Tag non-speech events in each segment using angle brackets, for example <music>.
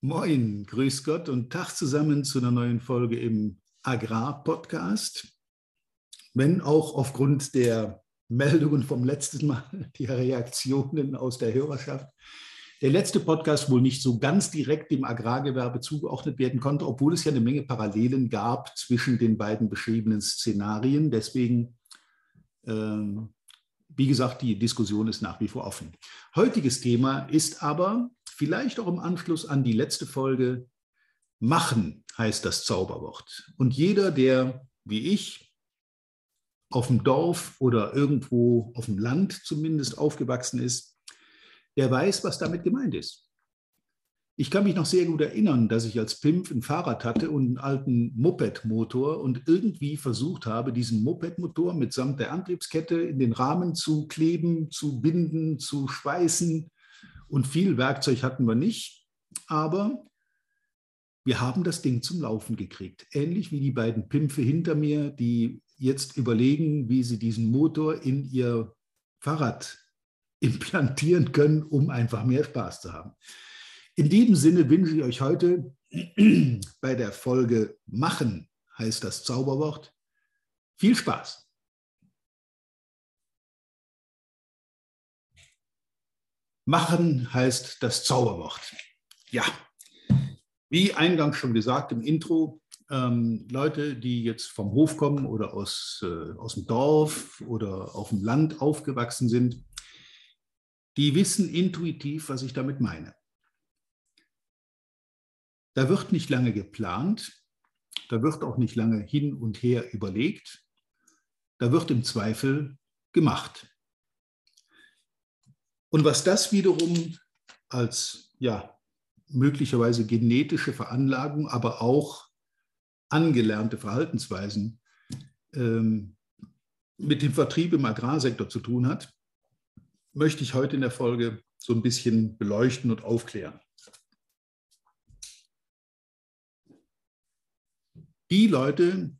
Moin, grüß Gott und Tag zusammen zu einer neuen Folge im Agrar-Podcast. Wenn auch aufgrund der Meldungen vom letzten Mal, <laughs> die Reaktionen aus der Hörerschaft, der letzte Podcast wohl nicht so ganz direkt dem Agrargewerbe zugeordnet werden konnte, obwohl es ja eine Menge Parallelen gab zwischen den beiden beschriebenen Szenarien. Deswegen, ähm, wie gesagt, die Diskussion ist nach wie vor offen. Heutiges Thema ist aber vielleicht auch im Anschluss an die letzte Folge, machen heißt das Zauberwort. Und jeder, der wie ich auf dem Dorf oder irgendwo auf dem Land zumindest aufgewachsen ist, der weiß, was damit gemeint ist. Ich kann mich noch sehr gut erinnern, dass ich als Pimp ein Fahrrad hatte und einen alten Moped-Motor und irgendwie versucht habe, diesen Moped-Motor mitsamt der Antriebskette in den Rahmen zu kleben, zu binden, zu schweißen und viel Werkzeug hatten wir nicht, aber wir haben das Ding zum Laufen gekriegt. Ähnlich wie die beiden Pimpfe hinter mir, die jetzt überlegen, wie sie diesen Motor in ihr Fahrrad <laughs> implantieren können, um einfach mehr Spaß zu haben. In diesem Sinne wünsche ich euch heute <clears throat> bei der Folge Machen heißt das Zauberwort. Viel Spaß. Machen heißt das Zauberwort. Ja, wie eingangs schon gesagt im Intro, ähm, Leute, die jetzt vom Hof kommen oder aus, äh, aus dem Dorf oder auf dem Land aufgewachsen sind, die wissen intuitiv, was ich damit meine. Da wird nicht lange geplant, da wird auch nicht lange hin und her überlegt, da wird im Zweifel gemacht. Und was das wiederum als ja, möglicherweise genetische Veranlagung, aber auch angelernte Verhaltensweisen ähm, mit dem Vertrieb im Agrarsektor zu tun hat, möchte ich heute in der Folge so ein bisschen beleuchten und aufklären. Die Leute,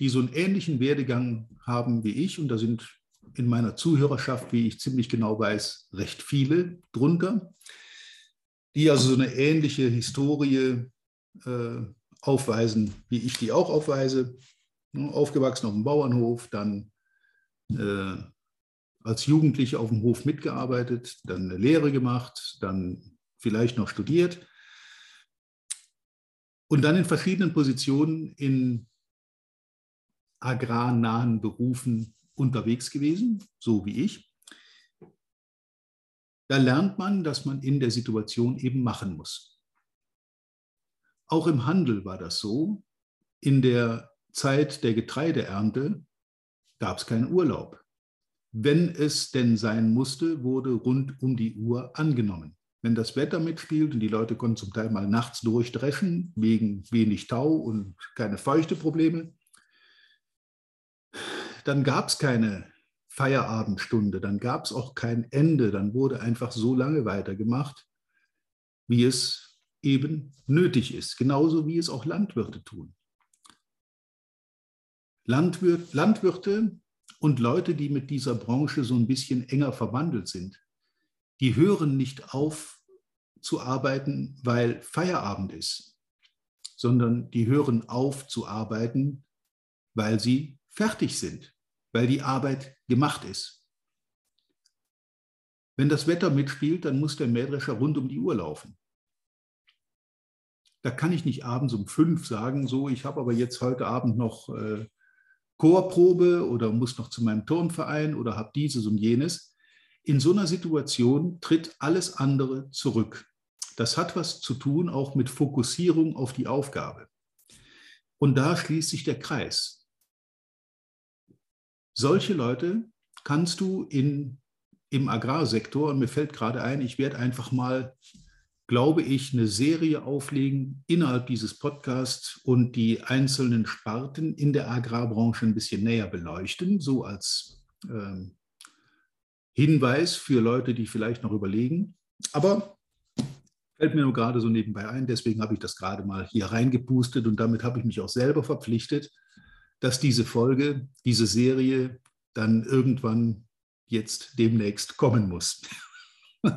die so einen ähnlichen Werdegang haben wie ich, und da sind in meiner Zuhörerschaft, wie ich ziemlich genau weiß, recht viele drunter, die also so eine ähnliche Historie äh, aufweisen, wie ich die auch aufweise. Aufgewachsen auf dem Bauernhof, dann äh, als Jugendliche auf dem Hof mitgearbeitet, dann eine Lehre gemacht, dann vielleicht noch studiert und dann in verschiedenen Positionen in agrarnahen Berufen unterwegs gewesen, so wie ich. Da lernt man, dass man in der Situation eben machen muss. Auch im Handel war das so. In der Zeit der Getreideernte gab es keinen Urlaub. Wenn es denn sein musste, wurde rund um die Uhr angenommen. Wenn das Wetter mitspielt und die Leute konnten zum Teil mal nachts durchdreschen, wegen wenig Tau und keine feuchte Probleme, dann gab es keine Feierabendstunde, dann gab es auch kein Ende, dann wurde einfach so lange weitergemacht, wie es eben nötig ist, genauso wie es auch Landwirte tun. Landwirt, Landwirte und Leute, die mit dieser Branche so ein bisschen enger verwandelt sind, die hören nicht auf zu arbeiten, weil Feierabend ist, sondern die hören auf zu arbeiten, weil sie fertig sind, weil die Arbeit gemacht ist. Wenn das Wetter mitspielt, dann muss der Mähdrescher rund um die Uhr laufen. Da kann ich nicht abends um fünf sagen, so, ich habe aber jetzt heute Abend noch äh, Chorprobe oder muss noch zu meinem Turnverein oder habe dieses und jenes. In so einer Situation tritt alles andere zurück. Das hat was zu tun auch mit Fokussierung auf die Aufgabe. Und da schließt sich der Kreis. Solche Leute kannst du in, im Agrarsektor, und mir fällt gerade ein, ich werde einfach mal, glaube ich, eine Serie auflegen innerhalb dieses Podcasts und die einzelnen Sparten in der Agrarbranche ein bisschen näher beleuchten, so als ähm, Hinweis für Leute, die vielleicht noch überlegen. Aber fällt mir nur gerade so nebenbei ein, deswegen habe ich das gerade mal hier reingepustet und damit habe ich mich auch selber verpflichtet, dass diese Folge, diese Serie dann irgendwann jetzt demnächst kommen muss. <laughs>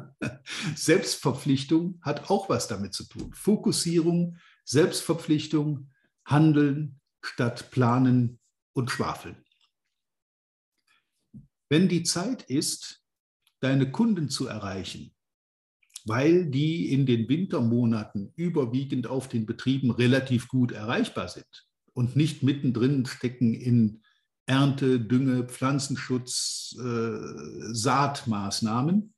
Selbstverpflichtung hat auch was damit zu tun. Fokussierung, Selbstverpflichtung, Handeln statt Planen und Schwafeln. Wenn die Zeit ist, deine Kunden zu erreichen, weil die in den Wintermonaten überwiegend auf den Betrieben relativ gut erreichbar sind und nicht mittendrin stecken in Ernte, Dünge, Pflanzenschutz, äh, Saatmaßnahmen,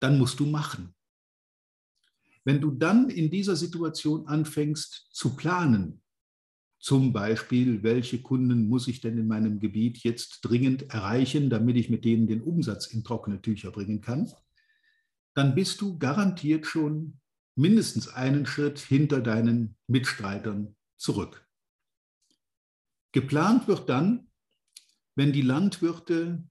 dann musst du machen. Wenn du dann in dieser Situation anfängst zu planen, zum Beispiel, welche Kunden muss ich denn in meinem Gebiet jetzt dringend erreichen, damit ich mit denen den Umsatz in trockene Tücher bringen kann, dann bist du garantiert schon mindestens einen Schritt hinter deinen Mitstreitern zurück. Geplant wird dann, wenn die Landwirte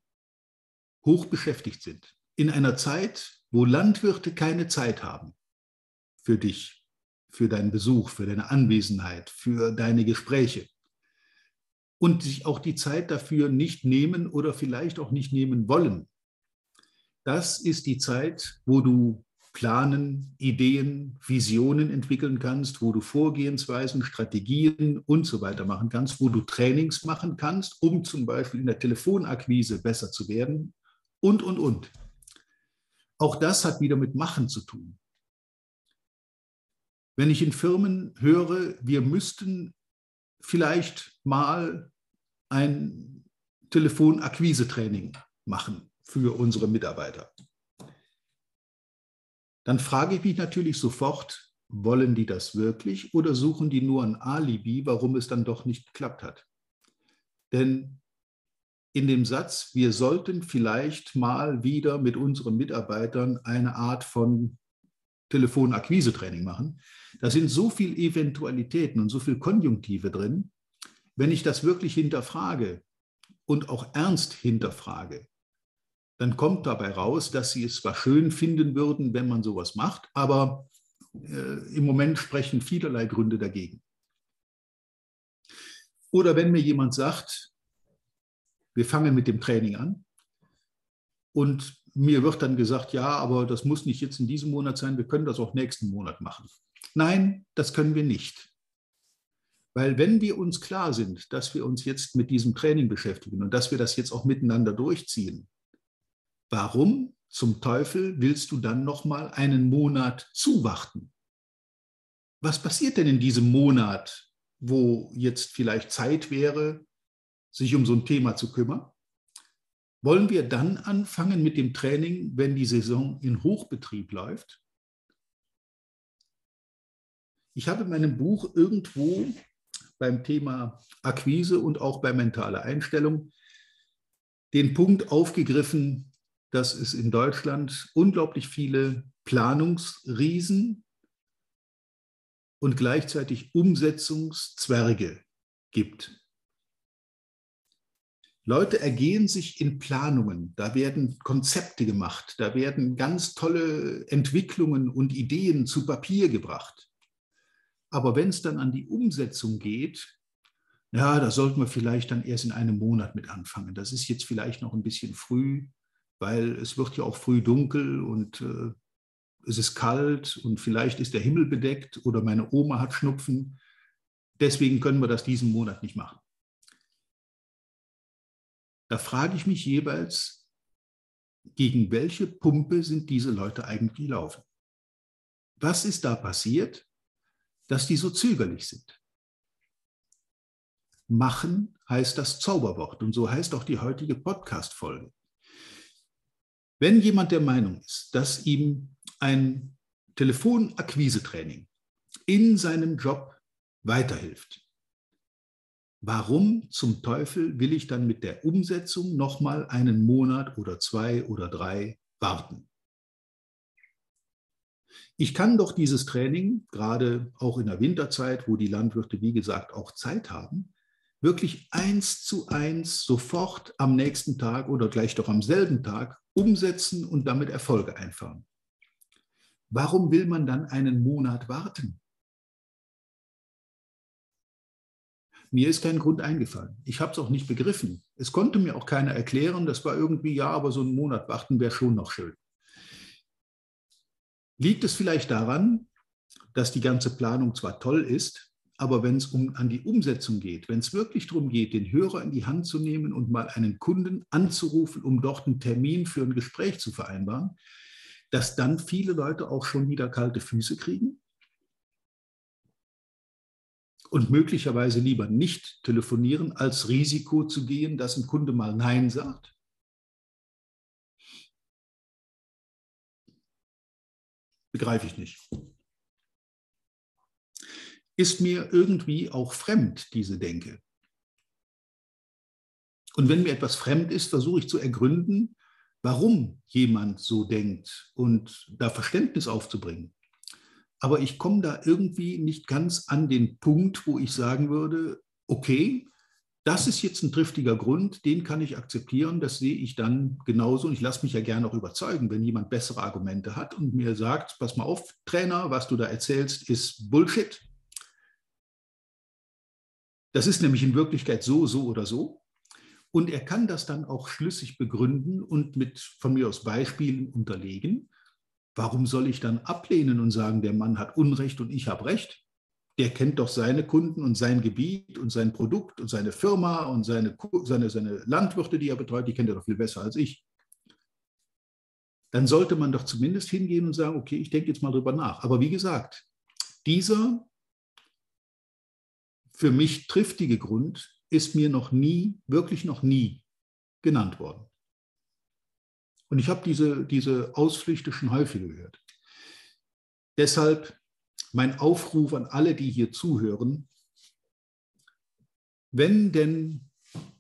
hoch beschäftigt sind, in einer Zeit, wo Landwirte keine Zeit haben für dich, für deinen Besuch, für deine Anwesenheit, für deine Gespräche und sich auch die Zeit dafür nicht nehmen oder vielleicht auch nicht nehmen wollen. Das ist die Zeit, wo du planen, Ideen, Visionen entwickeln kannst, wo du Vorgehensweisen, Strategien und so weiter machen kannst, wo du Trainings machen kannst, um zum Beispiel in der Telefonakquise besser zu werden und, und, und. Auch das hat wieder mit Machen zu tun. Wenn ich in Firmen höre, wir müssten vielleicht mal ein Telefonakquise-Training machen für unsere Mitarbeiter dann frage ich mich natürlich sofort, wollen die das wirklich oder suchen die nur ein Alibi, warum es dann doch nicht geklappt hat? Denn in dem Satz, wir sollten vielleicht mal wieder mit unseren Mitarbeitern eine Art von Telefonakquise-Training machen, da sind so viele Eventualitäten und so viel Konjunktive drin. Wenn ich das wirklich hinterfrage und auch ernst hinterfrage, dann kommt dabei raus, dass sie es zwar schön finden würden, wenn man sowas macht, aber äh, im Moment sprechen vielerlei Gründe dagegen. Oder wenn mir jemand sagt, wir fangen mit dem Training an und mir wird dann gesagt, ja, aber das muss nicht jetzt in diesem Monat sein, wir können das auch nächsten Monat machen. Nein, das können wir nicht. Weil wenn wir uns klar sind, dass wir uns jetzt mit diesem Training beschäftigen und dass wir das jetzt auch miteinander durchziehen, Warum zum Teufel willst du dann noch mal einen Monat zuwarten? Was passiert denn in diesem Monat, wo jetzt vielleicht Zeit wäre, sich um so ein Thema zu kümmern? Wollen wir dann anfangen mit dem Training, wenn die Saison in Hochbetrieb läuft? Ich habe in meinem Buch irgendwo beim Thema Akquise und auch bei mentaler Einstellung den Punkt aufgegriffen, dass es in Deutschland unglaublich viele Planungsriesen und gleichzeitig Umsetzungszwerge gibt. Leute ergehen sich in Planungen, da werden Konzepte gemacht, da werden ganz tolle Entwicklungen und Ideen zu Papier gebracht. Aber wenn es dann an die Umsetzung geht, ja, da sollten wir vielleicht dann erst in einem Monat mit anfangen. Das ist jetzt vielleicht noch ein bisschen früh weil es wird ja auch früh dunkel und äh, es ist kalt und vielleicht ist der Himmel bedeckt oder meine Oma hat Schnupfen. Deswegen können wir das diesen Monat nicht machen. Da frage ich mich jeweils, gegen welche Pumpe sind diese Leute eigentlich gelaufen? Was ist da passiert, dass die so zögerlich sind? Machen heißt das Zauberwort und so heißt auch die heutige Podcast-Folge. Wenn jemand der Meinung ist, dass ihm ein Telefonakquise-Training in seinem Job weiterhilft, warum zum Teufel will ich dann mit der Umsetzung nochmal einen Monat oder zwei oder drei warten? Ich kann doch dieses Training, gerade auch in der Winterzeit, wo die Landwirte, wie gesagt, auch Zeit haben, wirklich eins zu eins sofort am nächsten Tag oder gleich doch am selben Tag umsetzen und damit Erfolge einfahren. Warum will man dann einen Monat warten? Mir ist kein Grund eingefallen. Ich habe es auch nicht begriffen. Es konnte mir auch keiner erklären. Das war irgendwie, ja, aber so einen Monat warten wäre schon noch schön. Liegt es vielleicht daran, dass die ganze Planung zwar toll ist, aber wenn es um, an die Umsetzung geht, wenn es wirklich darum geht, den Hörer in die Hand zu nehmen und mal einen Kunden anzurufen, um dort einen Termin für ein Gespräch zu vereinbaren, dass dann viele Leute auch schon wieder kalte Füße kriegen und möglicherweise lieber nicht telefonieren, als Risiko zu gehen, dass ein Kunde mal Nein sagt? Begreife ich nicht. Ist mir irgendwie auch fremd, diese Denke. Und wenn mir etwas fremd ist, versuche ich zu ergründen, warum jemand so denkt und da Verständnis aufzubringen aber ich komme da irgendwie nicht ganz an den Punkt, wo ich sagen würde, okay, das ist jetzt ein triftiger Grund, den kann ich akzeptieren, das sehe ich dann genauso und ich lasse mich ja gerne auch überzeugen, wenn jemand bessere Argumente hat und mir sagt, pass mal auf, Trainer, was du da erzählst, ist Bullshit. Das ist nämlich in Wirklichkeit so, so oder so. Und er kann das dann auch schlüssig begründen und mit von mir aus Beispielen unterlegen. Warum soll ich dann ablehnen und sagen, der Mann hat Unrecht und ich habe Recht? Der kennt doch seine Kunden und sein Gebiet und sein Produkt und seine Firma und seine, seine, seine Landwirte, die er betreut, die kennt er doch viel besser als ich. Dann sollte man doch zumindest hingehen und sagen, okay, ich denke jetzt mal drüber nach. Aber wie gesagt, dieser für mich triftige Grund ist mir noch nie, wirklich noch nie genannt worden. Und ich habe diese, diese Ausflüchte schon häufiger gehört. Deshalb mein Aufruf an alle, die hier zuhören, wenn denn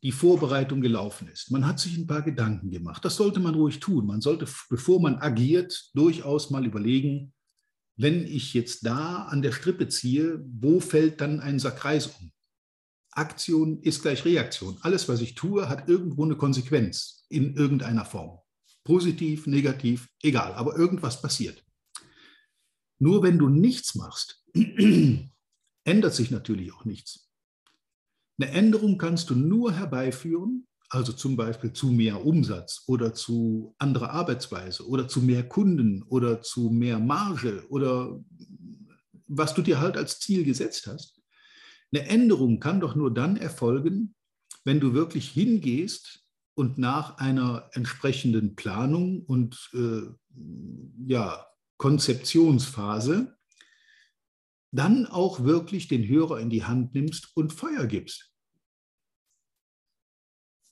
die Vorbereitung gelaufen ist, man hat sich ein paar Gedanken gemacht, das sollte man ruhig tun. Man sollte, bevor man agiert, durchaus mal überlegen, wenn ich jetzt da an der Strippe ziehe, wo fällt dann ein Sackreis um? Aktion ist gleich Reaktion. Alles, was ich tue, hat irgendwo eine Konsequenz in irgendeiner Form. Positiv, negativ, egal, aber irgendwas passiert. Nur wenn du nichts machst, <clears throat> ändert sich natürlich auch nichts. Eine Änderung kannst du nur herbeiführen, also zum Beispiel zu mehr Umsatz oder zu anderer Arbeitsweise oder zu mehr Kunden oder zu mehr Marge oder was du dir halt als Ziel gesetzt hast. Eine Änderung kann doch nur dann erfolgen, wenn du wirklich hingehst und nach einer entsprechenden Planung und äh, ja, Konzeptionsphase dann auch wirklich den Hörer in die Hand nimmst und Feuer gibst.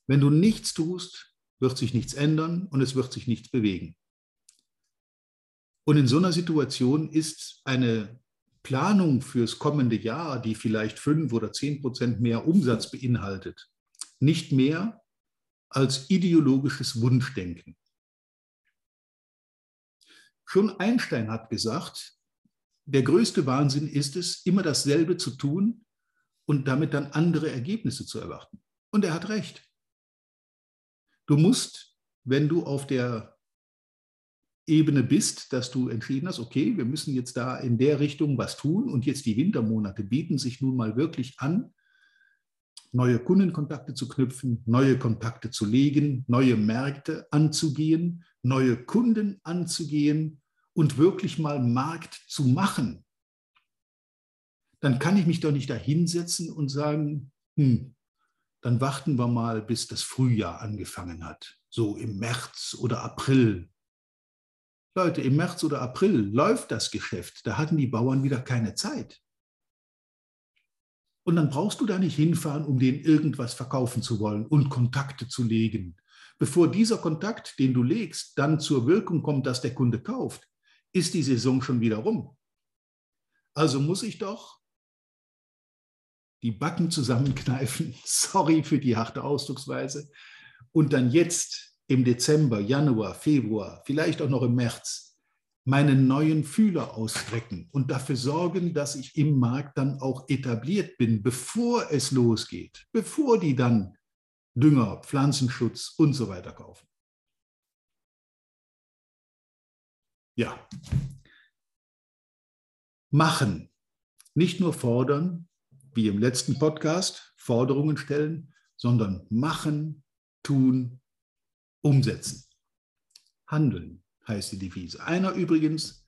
Wenn du nichts tust, wird sich nichts ändern und es wird sich nichts bewegen. Und in so einer Situation ist eine Planung fürs kommende Jahr, die vielleicht fünf oder zehn Prozent mehr Umsatz beinhaltet, nicht mehr als ideologisches Wunschdenken. Schon Einstein hat gesagt, der größte Wahnsinn ist es, immer dasselbe zu tun und damit dann andere Ergebnisse zu erwarten. Und er hat recht. Du musst, wenn du auf der Ebene bist, dass du entschieden hast, okay, wir müssen jetzt da in der Richtung was tun und jetzt die Wintermonate bieten sich nun mal wirklich an, neue Kundenkontakte zu knüpfen, neue Kontakte zu legen, neue Märkte anzugehen, neue Kunden anzugehen und wirklich mal Markt zu machen, dann kann ich mich doch nicht da hinsetzen und sagen, hm, dann warten wir mal, bis das Frühjahr angefangen hat, so im März oder April. Leute, im März oder April läuft das Geschäft, da hatten die Bauern wieder keine Zeit. Und dann brauchst du da nicht hinfahren, um denen irgendwas verkaufen zu wollen und Kontakte zu legen. Bevor dieser Kontakt, den du legst, dann zur Wirkung kommt, dass der Kunde kauft, ist die Saison schon wieder rum. Also muss ich doch die Backen zusammenkneifen, <laughs> sorry für die harte Ausdrucksweise, und dann jetzt im Dezember, Januar, Februar, vielleicht auch noch im März meinen neuen Fühler ausstrecken und dafür sorgen, dass ich im Markt dann auch etabliert bin, bevor es losgeht, bevor die dann Dünger, Pflanzenschutz und so weiter kaufen. Ja. Machen. Nicht nur fordern, wie im letzten Podcast, Forderungen stellen, sondern machen, tun, umsetzen. Handeln heißt die Devise. Einer übrigens,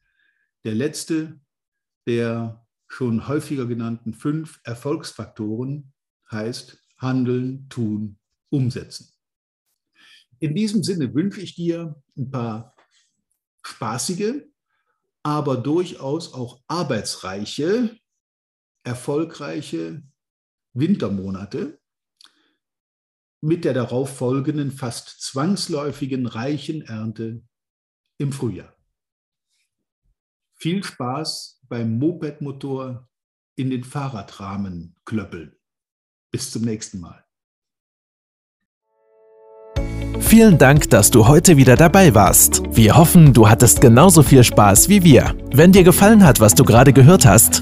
der letzte der schon häufiger genannten fünf Erfolgsfaktoren heißt Handeln, Tun, Umsetzen. In diesem Sinne wünsche ich dir ein paar spaßige, aber durchaus auch arbeitsreiche, erfolgreiche Wintermonate mit der darauf folgenden fast zwangsläufigen reichen Ernte im Frühjahr. Viel Spaß beim Mopedmotor in den Fahrradrahmen klöppeln. Bis zum nächsten Mal. Vielen Dank, dass du heute wieder dabei warst. Wir hoffen, du hattest genauso viel Spaß wie wir. Wenn dir gefallen hat, was du gerade gehört hast,